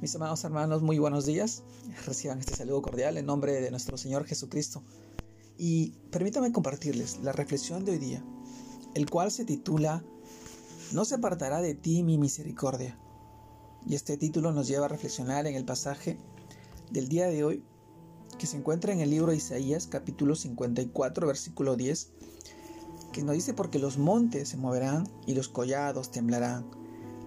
Mis amados hermanos, muy buenos días. Reciban este saludo cordial en nombre de nuestro Señor Jesucristo. Y permítame compartirles la reflexión de hoy día, el cual se titula No se apartará de ti mi misericordia. Y este título nos lleva a reflexionar en el pasaje del día de hoy que se encuentra en el libro de Isaías capítulo 54 versículo 10 que nos dice porque los montes se moverán y los collados temblarán,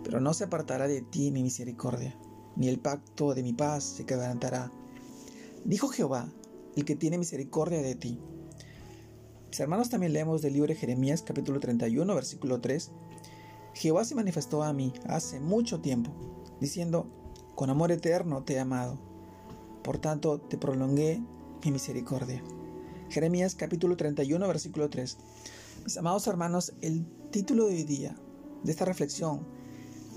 pero no se apartará de ti mi misericordia ni el pacto de mi paz se quebrantará. Dijo Jehová, el que tiene misericordia de ti. Mis hermanos también leemos del libro de Jeremías capítulo 31 versículo 3. Jehová se manifestó a mí hace mucho tiempo, diciendo, con amor eterno te he amado, por tanto te prolongué mi misericordia. Jeremías capítulo 31 versículo 3. Mis amados hermanos, el título de hoy día de esta reflexión,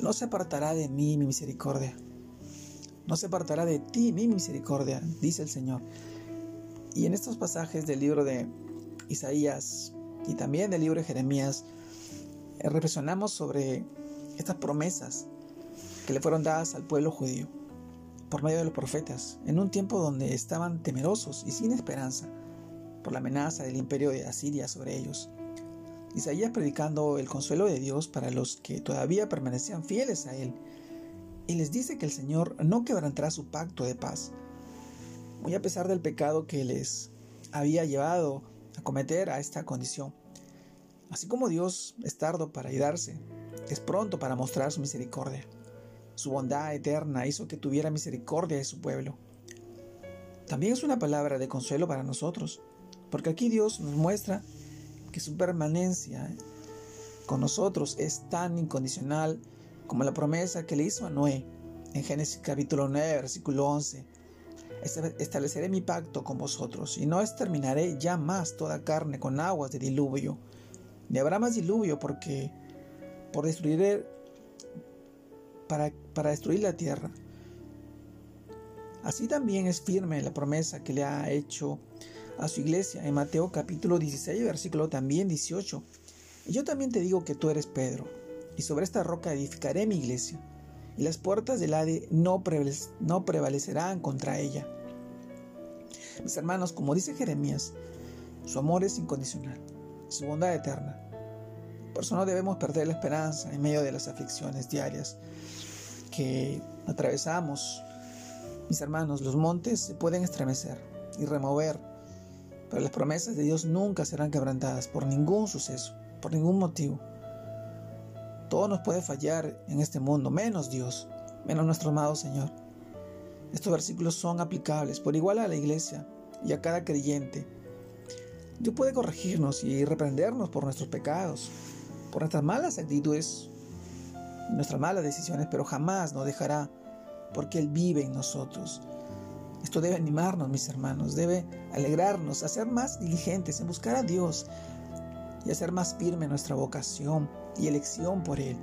no se apartará de mí mi misericordia no se apartará de ti mi misericordia, dice el Señor. Y en estos pasajes del libro de Isaías y también del libro de Jeremías, eh, reflexionamos sobre estas promesas que le fueron dadas al pueblo judío por medio de los profetas, en un tiempo donde estaban temerosos y sin esperanza por la amenaza del imperio de Asiria sobre ellos. Isaías predicando el consuelo de Dios para los que todavía permanecían fieles a Él y les dice que el Señor no quebrantará su pacto de paz, muy a pesar del pecado que les había llevado a cometer a esta condición. Así como Dios es tardo para ayudarse, es pronto para mostrar su misericordia. Su bondad eterna hizo que tuviera misericordia de su pueblo. También es una palabra de consuelo para nosotros, porque aquí Dios nos muestra que su permanencia con nosotros es tan incondicional como la promesa que le hizo a Noé en Génesis capítulo 9, versículo 11. Estableceré mi pacto con vosotros y no exterminaré ya más toda carne con aguas de diluvio. Ni habrá más diluvio porque por destruir para, para destruir la tierra. Así también es firme la promesa que le ha hecho a su iglesia en Mateo capítulo 16, versículo también 18. Y yo también te digo que tú eres Pedro y sobre esta roca edificaré mi iglesia, y las puertas del Hade no, no prevalecerán contra ella. Mis hermanos, como dice Jeremías, su amor es incondicional, su bondad eterna. Por eso no debemos perder la esperanza en medio de las aflicciones diarias que atravesamos. Mis hermanos, los montes se pueden estremecer y remover, pero las promesas de Dios nunca serán quebrantadas por ningún suceso, por ningún motivo. Todo nos puede fallar en este mundo, menos Dios, menos nuestro amado Señor. Estos versículos son aplicables por igual a la iglesia y a cada creyente. Dios puede corregirnos y reprendernos por nuestros pecados, por nuestras malas actitudes, nuestras malas decisiones, pero jamás nos dejará porque Él vive en nosotros. Esto debe animarnos, mis hermanos, debe alegrarnos, hacer más diligentes en buscar a Dios, y hacer más firme nuestra vocación y elección por Él.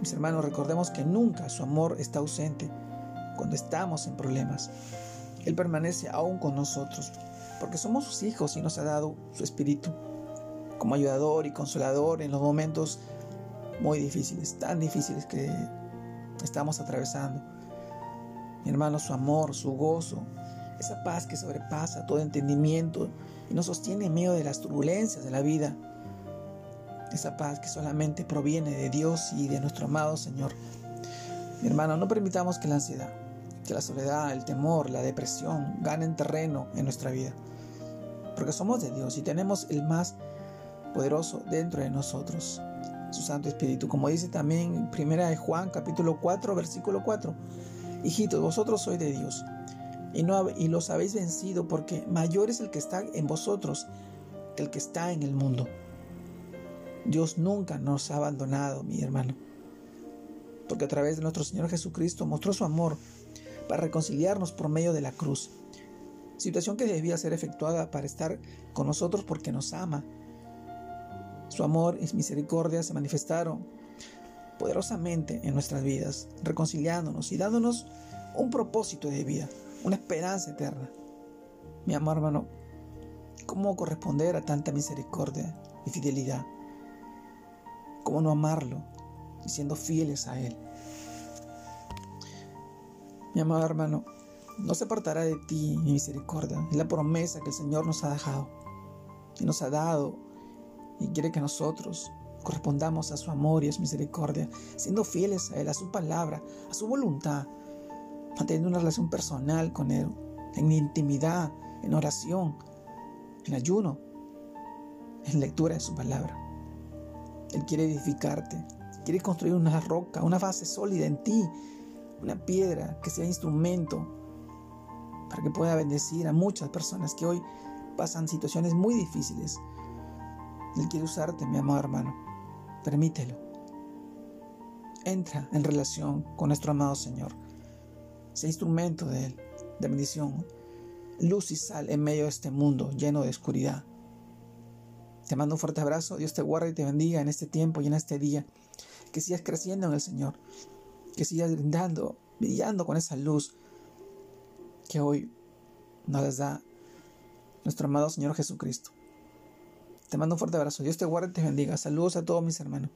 Mis hermanos, recordemos que nunca su amor está ausente cuando estamos en problemas. Él permanece aún con nosotros, porque somos sus hijos y nos ha dado su espíritu como ayudador y consolador en los momentos muy difíciles, tan difíciles que estamos atravesando. Mi hermano, su amor, su gozo, esa paz que sobrepasa todo entendimiento y nos sostiene en medio de las turbulencias de la vida. Esa paz que solamente proviene de Dios y de nuestro amado Señor. Mi hermano, no permitamos que la ansiedad, que la soledad, el temor, la depresión ganen terreno en nuestra vida. Porque somos de Dios y tenemos el más poderoso dentro de nosotros, su Santo Espíritu. Como dice también en 1 Juan capítulo 4, versículo 4. Hijitos, vosotros sois de Dios y, no, y los habéis vencido porque mayor es el que está en vosotros que el que está en el mundo. Dios nunca nos ha abandonado, mi hermano, porque a través de nuestro Señor Jesucristo mostró su amor para reconciliarnos por medio de la cruz, situación que debía ser efectuada para estar con nosotros porque nos ama. Su amor y misericordia se manifestaron poderosamente en nuestras vidas, reconciliándonos y dándonos un propósito de vida una esperanza eterna. Mi amor hermano, ¿cómo corresponder a tanta misericordia y fidelidad? ¿Cómo no amarlo y siendo fieles a Él? Mi amado hermano, no se apartará de ti mi misericordia. Es la promesa que el Señor nos ha dejado y nos ha dado y quiere que nosotros correspondamos a su amor y a su misericordia, siendo fieles a Él, a su palabra, a su voluntad, manteniendo una relación personal con Él, en intimidad, en oración, en ayuno, en lectura de su palabra. Él quiere edificarte, quiere construir una roca, una base sólida en ti, una piedra que sea instrumento para que pueda bendecir a muchas personas que hoy pasan situaciones muy difíciles. Él quiere usarte, mi amado hermano. Permítelo. Entra en relación con nuestro amado Señor. Sea instrumento de Él, de bendición, luz y sal en medio de este mundo lleno de oscuridad. Te mando un fuerte abrazo. Dios te guarde y te bendiga en este tiempo y en este día. Que sigas creciendo en el Señor. Que sigas brindando, brillando con esa luz que hoy nos da nuestro amado Señor Jesucristo. Te mando un fuerte abrazo. Dios te guarde y te bendiga. Saludos a todos mis hermanos.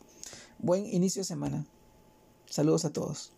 Buen inicio de semana. Saludos a todos.